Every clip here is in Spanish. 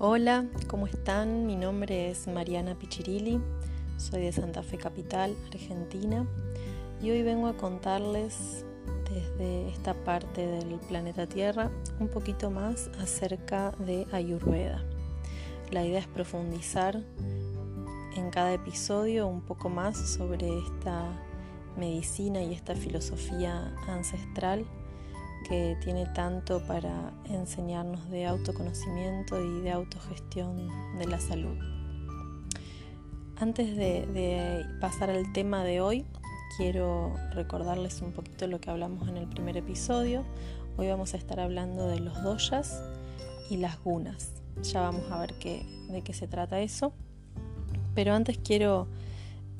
Hola, ¿cómo están? Mi nombre es Mariana Pichirilli, soy de Santa Fe Capital, Argentina, y hoy vengo a contarles desde esta parte del planeta Tierra un poquito más acerca de Ayurveda. La idea es profundizar en cada episodio un poco más sobre esta medicina y esta filosofía ancestral que tiene tanto para enseñarnos de autoconocimiento y de autogestión de la salud. Antes de, pasar al tema de hoy, quiero recordarles un poquito lo que hablamos en el primer episodio. Hoy vamos a estar hablando de los doyas y las gunas. Ya vamos a ver de qué se trata eso. Pero antes quiero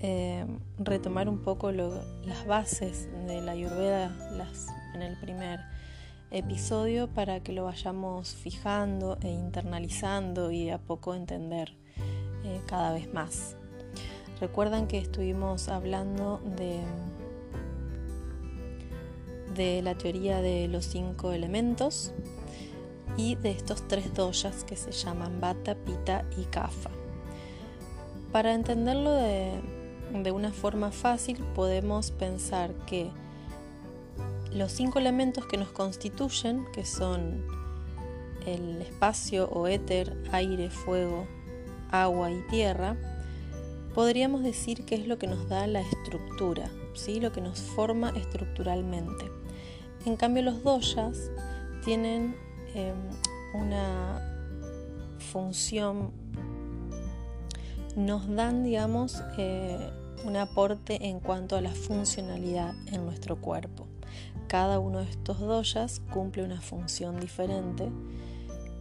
eh, retomar un poco las bases de la ayurveda las, en el primer episodio para que lo vayamos fijando e internalizando y a poco entender eh, cada vez más. Recuerdan que estuvimos hablando de, de la teoría de los cinco elementos y de estos tres doyas que se llaman Bata, Pita y Kapha. Para entenderlo de, de una forma fácil podemos pensar que los cinco elementos que nos constituyen, que son el espacio o éter, aire, fuego, agua y tierra, podríamos decir que es lo que nos da la estructura, ¿sí? lo que nos forma estructuralmente. En cambio los doyas tienen em, una función, nos dan, digamos, eh, un aporte en cuanto a la funcionalidad en nuestro cuerpo. Cada uno de estos doyas cumple una función diferente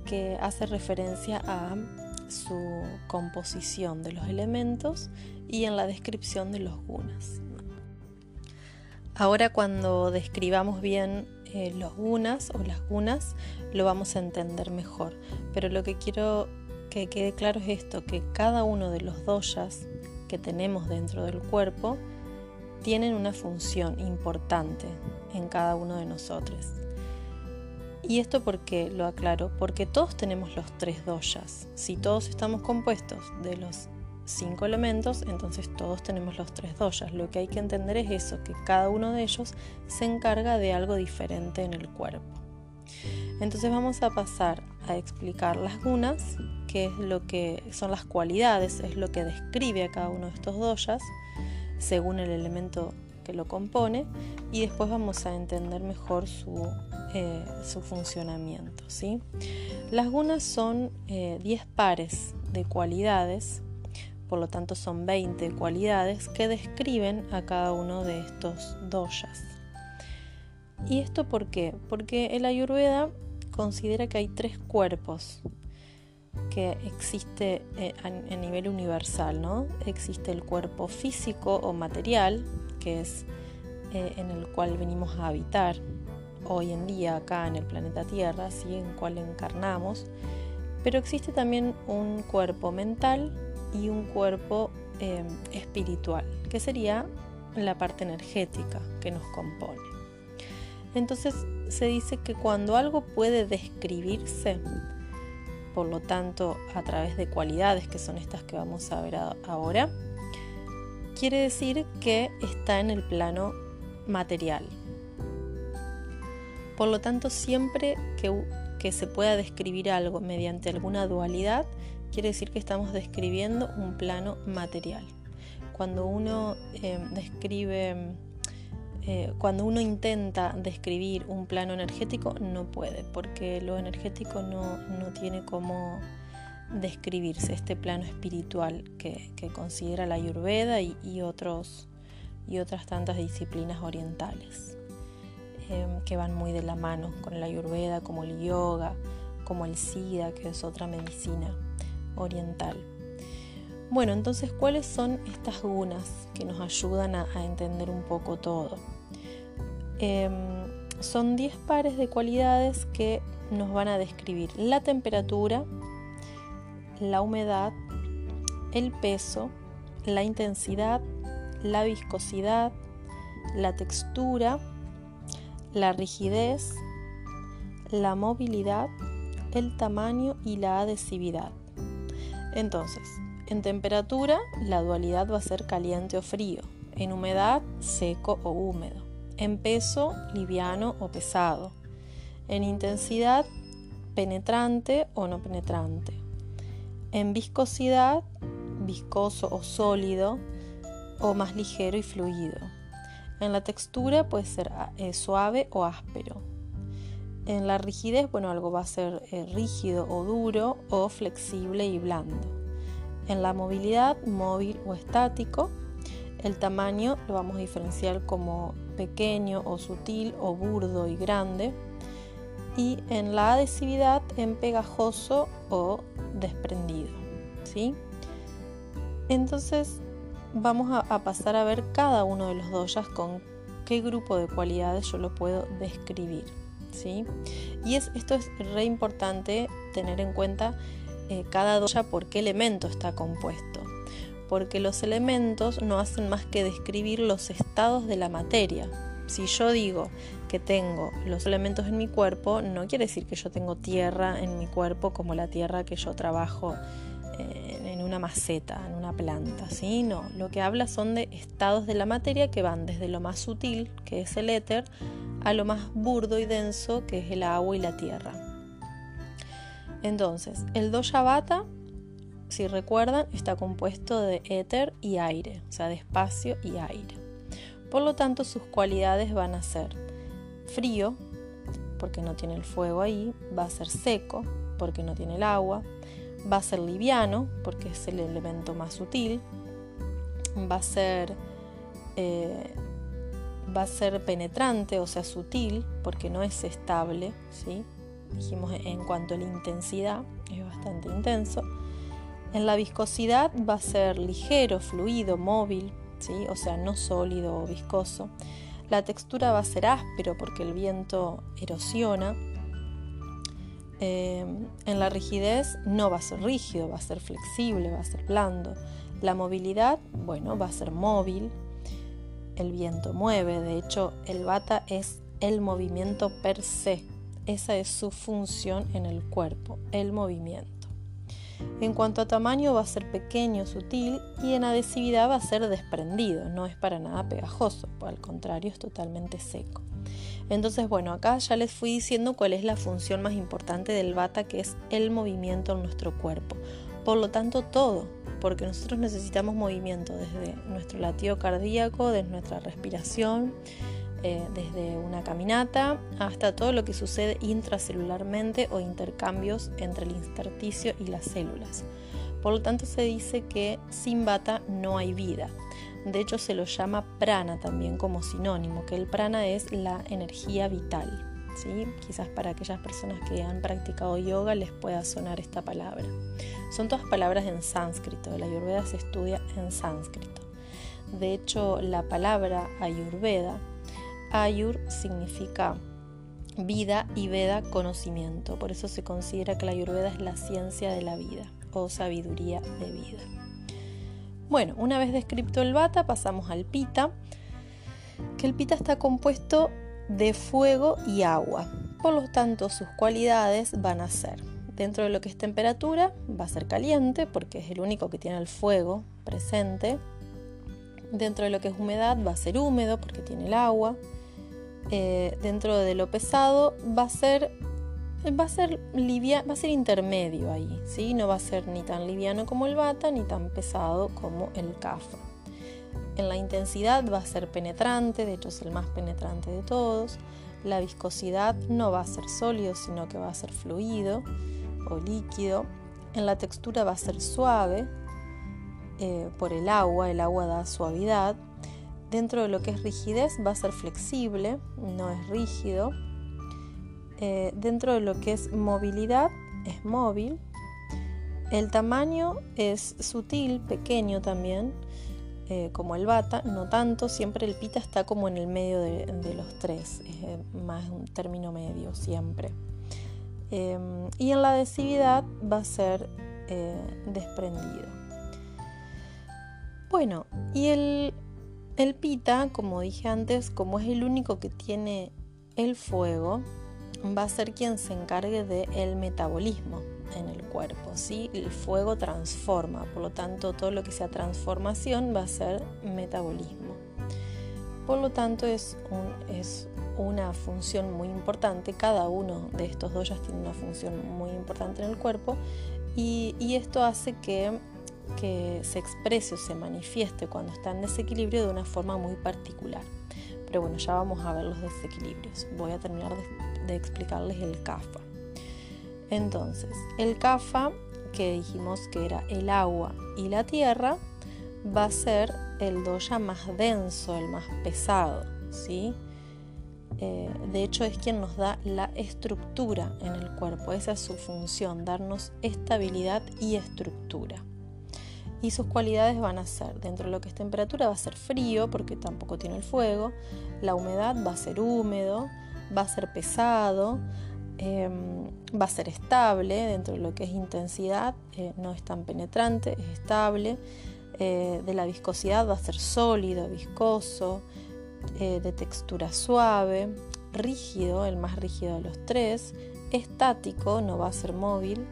que hace referencia a su composición de los elementos y en la descripción de los gunas. Ahora cuando describamos bien eh, los gunas o las gunas lo vamos a entender mejor, pero lo que quiero que quede claro es esto, que cada uno de los doyas que tenemos dentro del cuerpo tienen una función importante en cada uno de nosotros. ¿Y esto por qué lo aclaro? Porque todos tenemos los tres doyas. Si todos estamos compuestos de los cinco elementos, entonces todos tenemos los tres doyas. Lo que hay que entender es eso, que cada uno de ellos se encarga de algo diferente en el cuerpo. Entonces vamos a pasar a explicar las gunas, que es lo que son las cualidades, es lo que describe a cada uno de estos doyas según el elemento que lo compone y después vamos a entender mejor su, eh, funcionamiento. ¿sí? Las gunas son 10 eh, pares de cualidades, por lo tanto son 20 cualidades que describen a cada uno de estos doyas. ¿Y esto por qué? Porque el Ayurveda considera que hay tres cuerpos que existe eh, a, nivel universal, ¿no? Existe el cuerpo físico o material, que es eh, en el cual venimos a habitar hoy en día acá en el planeta Tierra, ¿sí? en el cual encarnamos, pero existe también un cuerpo mental y un cuerpo eh, espiritual, que sería la parte energética que nos compone. Entonces se dice que cuando algo puede describirse, por lo tanto a través de cualidades que son estas que vamos a ver ahora, quiere decir que está en el plano material. Por lo tanto, siempre que, se pueda describir algo mediante alguna dualidad, quiere decir que estamos describiendo un plano material. Cuando uno eh, describe eh, cuando uno intenta describir un plano energético no puede, porque lo energético no, tiene cómo describirse, este plano espiritual que, considera la ayurveda y, otros, y otras tantas disciplinas orientales em, que van muy de la mano con la ayurveda, como el yoga, como el SIDA, que es otra medicina oriental. Bueno, entonces, ¿cuáles son estas gunas que nos ayudan a entender un poco todo? Em, son 10 pares de cualidades que nos van a describir la temperatura, la humedad, el peso, la intensidad, la viscosidad, la textura, la rigidez, la movilidad, el tamaño y la adhesividad. Entonces, en temperatura la dualidad va a ser caliente o frío, en humedad seco o húmedo, en peso liviano o pesado, en intensidad penetrante o no penetrante, en viscosidad viscoso o sólido o más ligero y fluido. En la textura puede ser eh, suave o áspero. En la rigidez, bueno, algo va a ser eh, rígido o duro o flexible y blando. En la movilidad, móvil o estático. El tamaño lo vamos a diferenciar como pequeño o sutil o burdo y grande. Y en la adhesividad, en pegajoso o desprendido. ¿sí? Entonces, vamos a, pasar a ver cada uno de los doyas con qué grupo de cualidades yo lo puedo describir. ¿sí? Y es, esto es re importante tener en cuenta eh, cada doya por qué elemento está compuesto. Porque los elementos no hacen más que describir los estados de la materia. Si yo digo que tengo los elementos en mi cuerpo, no quiere decir que yo tengo tierra en mi cuerpo como la tierra que yo trabajo en una maceta, en una planta, ¿sí? No, lo que habla son de estados de la materia que van desde lo más sutil, que es el éter, a lo más burdo y denso, que es el agua y la tierra. Entonces, el Doyabata, si recuerdan, está compuesto de éter y aire, o sea, de espacio y aire. Por lo tanto, sus cualidades van a ser frío, porque no tiene el fuego ahí, va a ser seco, porque no tiene el agua, va a ser liviano, porque es el elemento más sutil, va a ser, eh, va a ser penetrante, o sea, sutil, porque no es estable, ¿sí? dijimos en cuanto a la intensidad, es bastante intenso. En la viscosidad va a ser ligero, fluido, móvil, ¿sí? o sea, no sólido o viscoso. La textura va a ser áspero porque el viento erosiona. Em, en la rigidez no va a ser rígido, va a ser flexible, va a ser blando. La movilidad, bueno, va a ser móvil. El viento mueve, de hecho el bata es el movimiento per se. Esa es su función en el cuerpo, el movimiento. En cuanto a tamaño va a ser pequeño, sutil y en adhesividad va a ser desprendido, no es para nada pegajoso, al contrario es totalmente seco. Entonces, bueno, acá ya les fui diciendo cuál es la función más importante del bata, que es el movimiento en nuestro cuerpo. Por lo tanto, todo, porque nosotros necesitamos movimiento desde nuestro latido cardíaco, desde nuestra respiración, eh, desde una caminata hasta todo lo que sucede intracelularmente o intercambios entre el intersticio y las células. Por lo tanto, se dice que sin bata no hay vida. De hecho, se lo llama prana también como sinónimo, que el prana es la energía vital. ¿sí? Quizás para aquellas personas que han practicado yoga les pueda sonar esta palabra. Son todas palabras en sánscrito, la ayurveda se estudia en sánscrito. De hecho, la palabra ayurveda, ayur significa vida y veda conocimiento, por eso se considera que la ayurveda es la ciencia de la vida o sabiduría de vida. Bueno, una vez descrito el bata, pasamos al pita, que el pita está compuesto de fuego y agua. Por lo tanto, sus cualidades van a ser, dentro de lo que es temperatura, va a ser caliente porque es el único que tiene el fuego presente. Dentro de lo que es humedad va a ser húmedo porque tiene el agua. Eh, dentro de lo pesado va a ser va a ser va a ser intermedio ahí, ¿sí? No va a ser ni tan liviano como el bata ni tan pesado como el kafa. En la intensidad va a ser penetrante, de hecho es el más penetrante de todos. La viscosidad no va a ser sólido, sino que va a ser fluido o líquido. En la textura va a ser suave eh, por el agua, el agua da suavidad. Dentro de lo que es rigidez va a ser flexible, no es rígido eh, dentro de lo que es movilidad, es móvil. El tamaño es sutil, pequeño también, eh, como el bata, no tanto, siempre el pita está como en el medio de, los tres, es eh, más un término medio siempre. Em, y en la adhesividad va a ser desprendido. Bueno, y el, el pita, como dije antes, como es el único que tiene el fuego, va a ser quien se encargue del metabolismo en el cuerpo. ¿sí? El fuego transforma, por lo tanto todo lo que sea transformación va a ser metabolismo. Por lo tanto es, es una función muy importante, cada uno de estos doyas tiene una función muy importante en el cuerpo y, esto hace que, que se exprese o se manifieste cuando está en desequilibrio de una forma muy particular. Pero bueno, ya vamos a ver los desequilibrios. Voy a terminar de, explicarles el CAFA. Entonces, el CAFA, que dijimos que era el agua y la tierra, va a ser el doya más denso, el más pesado, ¿sí? Eh, de hecho es quien nos da la estructura en el cuerpo, esa es su función, darnos estabilidad y estructura. Y sus cualidades van a ser, dentro de lo que es temperatura va a ser frío porque tampoco tiene el fuego, la humedad va a ser húmedo, va a ser pesado, em, va a ser estable, dentro de lo que es intensidad eh, no es tan penetrante, es estable, eh, de la viscosidad va a ser sólido, viscoso, eh, de textura suave, rígido, el más rígido de los tres, estático, no va a ser móvil,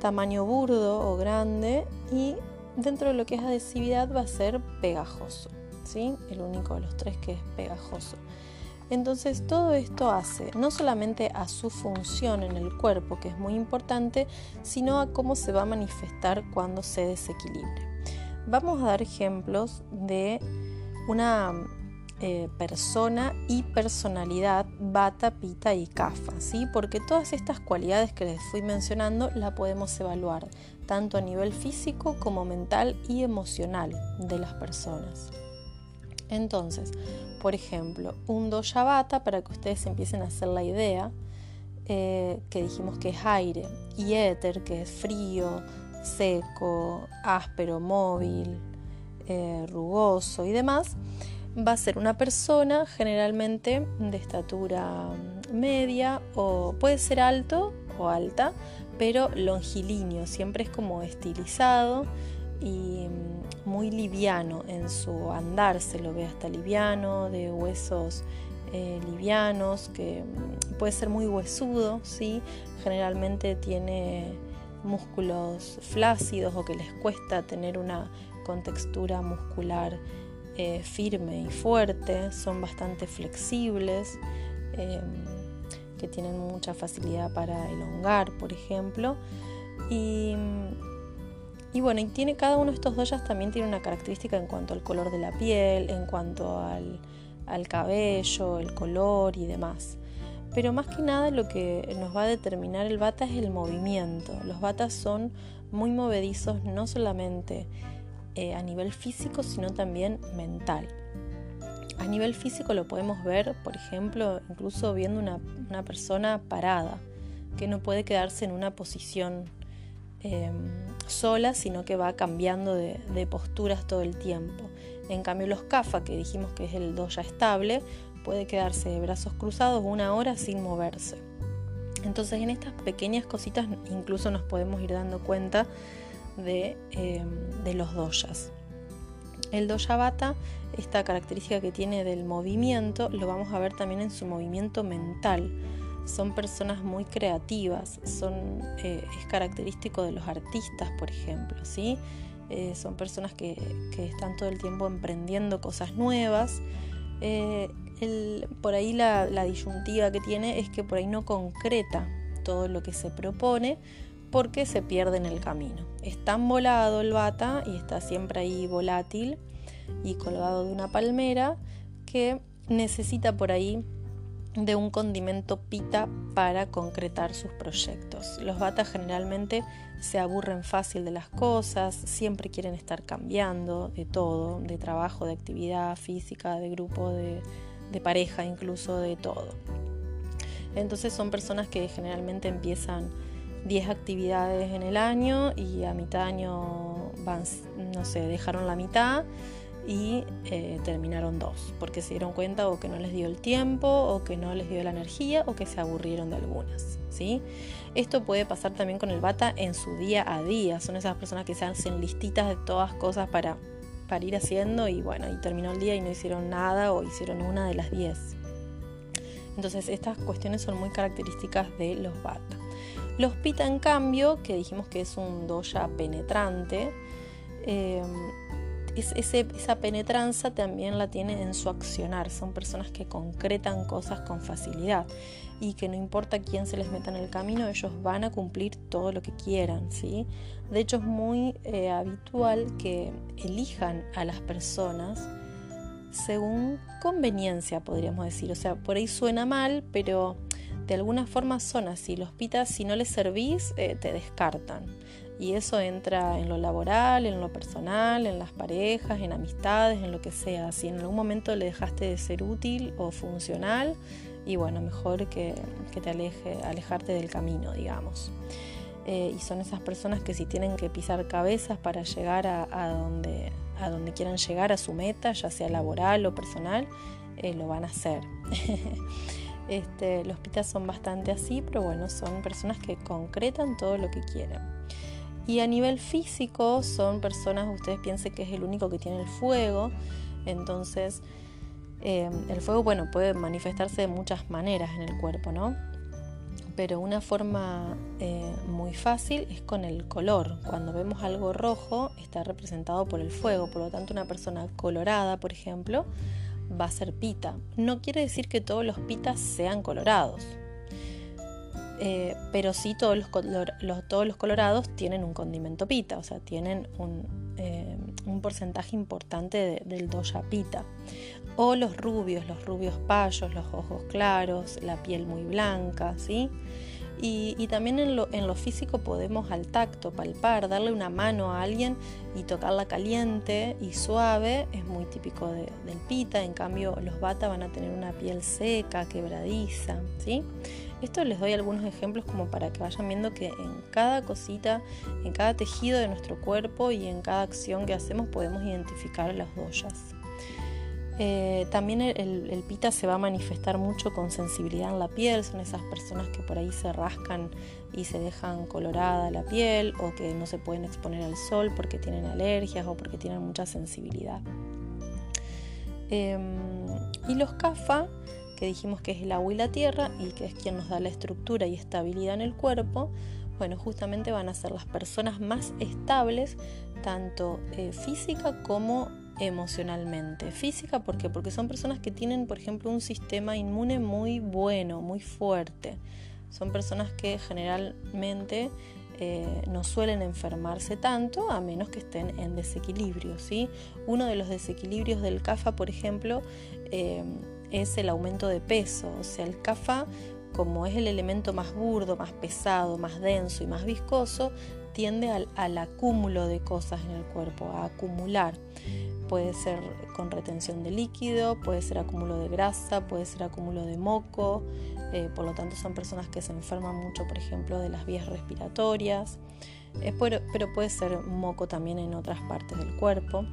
tamaño burdo o grande y dentro de lo que es adhesividad va a ser pegajoso, ¿sí? el único de los tres que es pegajoso. Entonces todo esto hace no solamente a su función en el cuerpo, que es muy importante, sino a cómo se va a manifestar cuando se desequilibre. Vamos a dar ejemplos de una eh, persona y personalidad, bata, pita y kafa, ¿sí? Porque todas estas cualidades que les fui mencionando la podemos evaluar tanto a nivel físico como mental y emocional de las personas. Entonces, por ejemplo, un dosha bata, para que ustedes empiecen a hacer la idea, eh, que dijimos que es aire, y éter, que es frío, seco, áspero, móvil, eh, rugoso y demás, va a ser una persona generalmente de estatura media o puede ser alto o alta, pero longilíneo, siempre es como estilizado y muy liviano en su andar, se lo ve hasta liviano, de huesos eh, livianos, que puede ser muy huesudo, ¿sí? generalmente tiene músculos flácidos o que les cuesta tener una contextura muscular eh, firme y fuerte, son bastante flexibles, em, que tienen mucha facilidad para elongar, por ejemplo. Y, bueno, y tiene cada uno de estos doyas también tiene una característica en cuanto al color de la piel, en cuanto al, al cabello, el color y demás. Pero más que nada lo que nos va a determinar el bata es el movimiento. Los batas son muy movedizos no solamente eh, a nivel físico, sino también mental. A nivel físico lo podemos ver, por ejemplo, incluso viendo una, persona parada, que no puede quedarse en una posición em, sola, sino que va cambiando de, posturas todo el tiempo. En cambio, los kafa, que dijimos que es el doya estable, puede quedarse de brazos cruzados una hora sin moverse. Entonces, en estas pequeñas cositas incluso nos podemos ir dando cuenta Em, de, los doyas. El doya bata, esta característica que tiene del movimiento, lo vamos a ver también en su movimiento mental. Son personas muy creativas, son, eh, es característico de los artistas, por ejemplo, ¿sí? Eh, son personas que, están todo el tiempo emprendiendo cosas nuevas. Eh, por ahí la, la disyuntiva que tiene es que por ahí no concreta todo lo que se propone, porque se pierde en el camino. Es tan volado el bata y está siempre ahí volátil y colgado de una palmera que necesita por ahí de un condimento pita para concretar sus proyectos. Los batas generalmente se aburren fácil de las cosas, siempre quieren estar cambiando de todo, de trabajo, de actividad física, de grupo, de, de pareja, incluso de todo. Entonces son personas que generalmente empiezan 10 actividades en el año y a mitad año van, no sé, dejaron la mitad y eh, terminaron dos, porque se dieron cuenta o que no les dio el tiempo, o que no les dio la energía, o que se aburrieron de algunas. ¿sí? Esto puede pasar también con el bata en su día a día. Son esas personas que se hacen listitas de todas cosas para, para ir haciendo y bueno, y terminó el día y no hicieron nada o hicieron una de las 10. Entonces estas cuestiones son muy características de los Vata. Los Pita, en cambio, que dijimos que es un doya penetrante, eh, esa penetranza también la tiene en su accionar. Son personas que concretan cosas con facilidad y que no importa quién se les meta en el camino, ellos van a cumplir todo lo que quieran. ¿sí? De hecho, es muy eh, habitual que elijan a las personas según conveniencia, podríamos decir. O sea, por ahí suena mal, pero de alguna forma son así. Los pitas, si no les servís, eh, te descartan. Y eso entra en lo laboral, en lo personal, en las parejas, en amistades, en lo que sea. Si en algún momento le dejaste de ser útil o funcional, y bueno, mejor que, te aleje, alejarte del camino, digamos. Eh, y son esas personas que si tienen que pisar cabezas para llegar a, donde, a donde quieran llegar, a su meta, ya sea laboral o personal, eh, lo van a hacer. este, los pitas son bastante así, pero bueno, son personas que concretan todo lo que quieren. Y a nivel físico son personas, ustedes piensen que es el único que tiene el fuego, entonces eh, el fuego, bueno, puede manifestarse de muchas maneras en el cuerpo, ¿no? Pero una forma eh, muy fácil es con el color. Cuando vemos algo rojo está representado por el fuego, por lo tanto una persona colorada, por ejemplo, va a ser pita. No quiere decir que todos los pitas sean colorados, eh, pero sí todos los, todos los colorados tienen un condimento pita, o sea, tienen un, eh, porcentaje importante del doya pita. O los rubios, los rubios payos, los ojos claros, la piel muy blanca, ¿sí? Y, también en lo, en lo, físico podemos al tacto, palpar, darle una mano a alguien y tocarla caliente y suave, es muy típico del pita, en cambio los bata van a tener una piel seca, quebradiza, ¿sí? Esto les doy algunos ejemplos como para que vayan viendo que en cada cosita, en cada tejido de nuestro cuerpo y en cada acción que hacemos podemos identificar las doyas. Eh, también el, pita se va a manifestar mucho con sensibilidad en la piel, son esas personas que por ahí se rascan y se dejan colorada la piel o que no se pueden exponer al sol porque tienen alergias o porque tienen mucha sensibilidad. Em, y los kafa que dijimos que es el agua y la tierra y que es quien nos da la estructura y estabilidad en el cuerpo, bueno, justamente van a ser las personas más estables, tanto eh, física como emocionalmente. Física, ¿por qué? Porque son personas que tienen, por ejemplo, un sistema inmune muy bueno, muy fuerte. Son personas que generalmente eh, no suelen enfermarse tanto a menos que estén en desequilibrio. ¿sí? Uno de los desequilibrios del CAFA, por ejemplo, eh, es el aumento de peso. O sea, el CAFA, como es el elemento más burdo, más pesado, más denso y más viscoso, tiende al, acúmulo de cosas en el cuerpo, a acumular. Puede ser con retención de líquido, puede ser acúmulo de grasa, puede ser acúmulo de moco, eh, por lo tanto son personas que se enferman mucho, por ejemplo, de las vías respiratorias, pero puede ser moco también en otras partes del cuerpo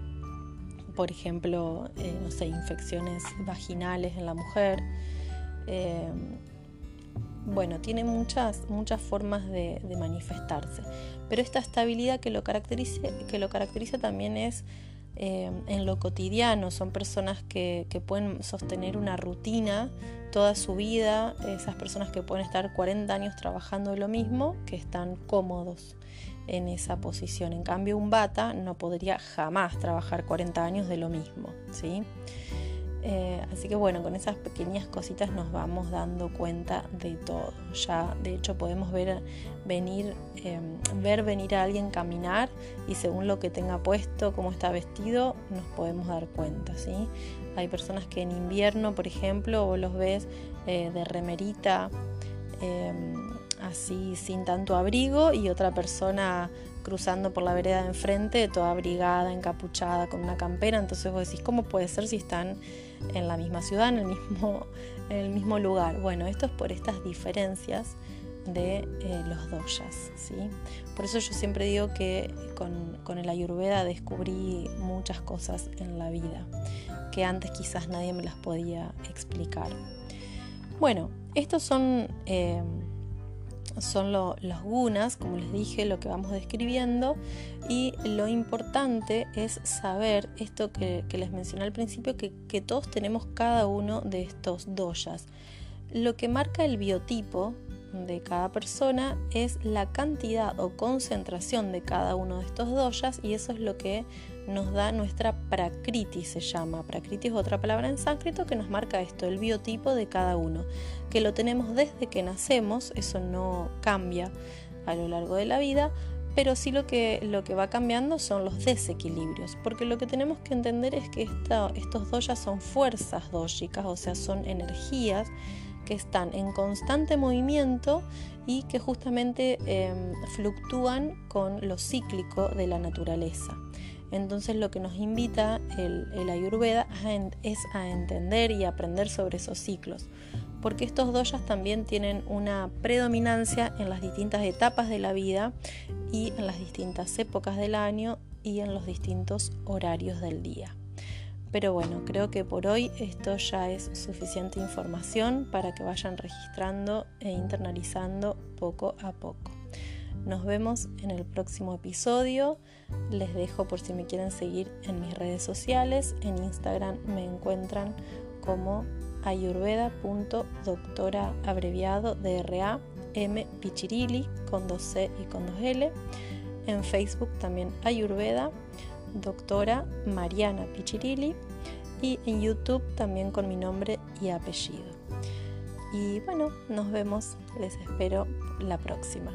por ejemplo, eh, no sé, infecciones vaginales en la mujer. Eh, bueno, tiene muchas, muchas formas de, manifestarse. Pero esta estabilidad que lo caracteriza, que lo caracteriza también es eh, en lo cotidiano. Son personas que, que, pueden sostener una rutina toda su vida. Esas personas que pueden estar 40 años trabajando lo mismo, que están cómodos en esa posición. En cambio, un bata no podría jamás trabajar 40 años de lo mismo, ¿sí? Eh, así que bueno, con esas pequeñas cositas nos vamos dando cuenta de todo. Ya, de hecho, podemos ver venir, em, ver venir a alguien caminar y según lo que tenga puesto, cómo está vestido, nos podemos dar cuenta, ¿sí? Hay personas que en invierno, por ejemplo, vos los ves eh, de remerita. Em, así sin tanto abrigo y otra persona cruzando por la vereda de enfrente, toda abrigada, encapuchada, con una campera. Entonces vos decís, ¿cómo puede ser si están en la misma ciudad, en el mismo, en el mismo lugar? Bueno, esto es por estas diferencias de eh, los doyas. ¿sí? Por eso yo siempre digo que con, con, el ayurveda descubrí muchas cosas en la vida que antes quizás nadie me las podía explicar. Bueno, estos son... Eh, son los gunas, como les dije, lo que vamos describiendo. Y lo importante es saber esto que, les mencioné al principio, que, todos tenemos cada uno de estos doyas. lo que marca el biotipo de cada persona es la cantidad o concentración de cada uno de estos doyas y eso es lo que nos da nuestra prakriti se llama. Prakriti es otra palabra en sánscrito que nos marca esto, el biotipo de cada uno, que lo tenemos desde que nacemos, eso no cambia a lo largo de la vida, pero sí lo que, lo que va cambiando son los desequilibrios, porque lo que tenemos que entender es que estos doyas son fuerzas dógicas, o sea, son energías que están en constante movimiento y que justamente em, fluctúan con lo cíclico de la naturaleza. Entonces lo que nos invita el, Ayurveda es a entender y aprender sobre esos ciclos, porque estos doyas también tienen una predominancia en las distintas etapas de la vida y en las distintas épocas del año y en los distintos horarios del día. Pero bueno, creo que por hoy esto ya es suficiente información para que vayan registrando e internalizando poco a poco. Nos vemos en el próximo episodio. Les dejo por si me quieren seguir en mis redes sociales. En Instagram me encuentran como ayurveda.doctora abreviado DRA M con dos C y con dos L. En Facebook también Ayurveda doctora Mariana Pichirili y en YouTube también con mi nombre y apellido. Y bueno, nos vemos, les espero la próxima.